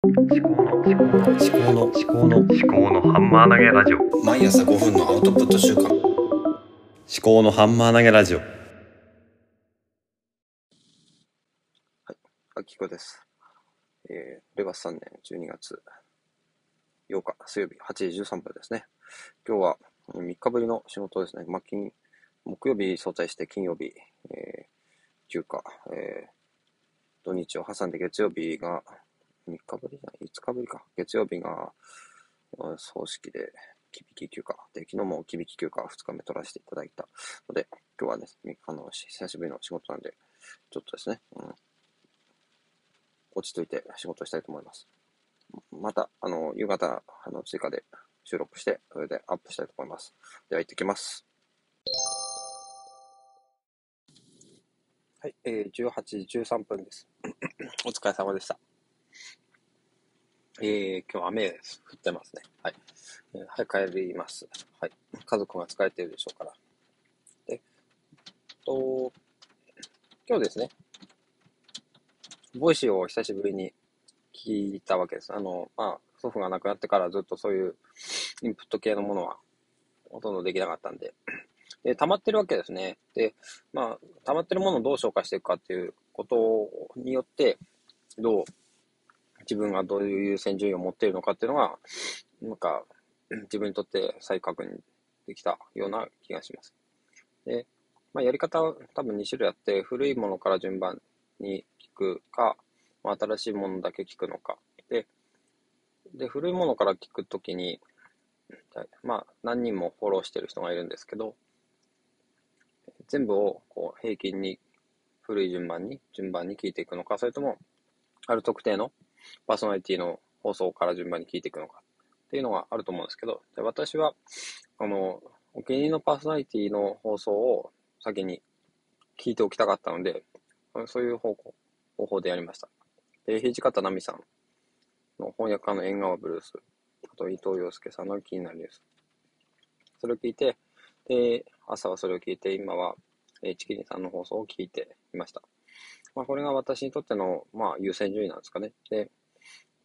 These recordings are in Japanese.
思考の思考の思考の思考の思考のハンマー投げラジオ毎朝5分のアウトプット週間思考のハンマー投げラジオあきこです。えー、レバス3年12月8日水曜日8時13分ですね。今日は3日ぶりの仕事ですね。まあ、金木曜日早退して金曜日、えー、休暇、えー、土日を挟んで月曜日が3日ぶりじゃない、5日ぶりか。月曜日が、うん葬式で、きびき休暇。で、昨日もきびき休暇2日目取らせていただいたので、今日はね、あの、久しぶりの仕事なんで、ちょっとですね、うん、落ち着いて仕事したいと思います。また、あの、夕方、あの、追加で収録して、それでアップしたいと思います。では、行ってきます。はい、えー、18時13分です。お疲れ様でした。えー、今日雨降ってますね。はい。えーはい、帰ります。はい。家族が疲れてるでしょうから。で、と、今日ですね、ボイシーを久しぶりに聞いたわけです。あの、まあ、祖父が亡くなってからずっとそういうインプット系のものはほとんどできなかったんで、で、溜まってるわけですね。で、まあ、溜まってるものをどう消化していくかっていうことによって、どう、自分がどういう優先順位を持っているのかっていうのが、なんか、自分にとって再確認できたような気がします。で、まあ、やり方は多分2種類あって、古いものから順番に聞くか、まあ、新しいものだけ聞くのか。で、で古いものから聞くときに、まあ、何人もフォローしてる人がいるんですけど、全部をこう平均に古い順番に、順番に聞いていくのか、それとも、ある特定のパーソナリティの放送から順番に聞いていくのかっていうのがあると思うんですけど、で私は、あの、お気に入りのパーソナリティの放送を先に聞いておきたかったので、そういう方向方法でやりました。で、土方奈美さんの翻訳家の縁側ブルース、あと伊藤洋介さんの気になるニュース。それを聞いて、で、朝はそれを聞いて、今は、えチキリンさんの放送を聞いていました。まあ、これが私にとっての、まあ、優先順位なんですかね。で、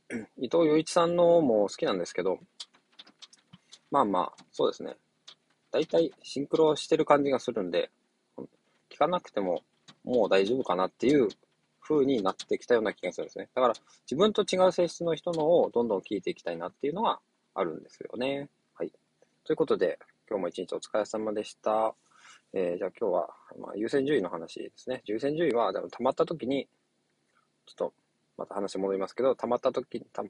伊藤洋一さんのも好きなんですけど、まあまあ、そうですね。大体シンクロしてる感じがするんで、聞かなくてももう大丈夫かなっていう風になってきたような気がするんですね。だから自分と違う性質の人のをどんどん聞いていきたいなっていうのがあるんですよね。はい。ということで、今日も一日お疲れ様でした。えーじゃあ今日は、まあ、優先順位の話ですね。優先順位は、でも溜まった時に、ちょっと、また話戻りますけど、溜まった時に、た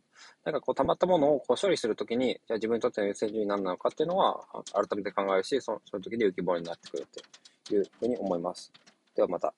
なんかこう溜まったものをこう処理するときに、じゃあ自分にとっての優先順位何なのかっていうのは、改めて考えるし、そのその時で浮き彫りになってくるというふうに思います。ではまた。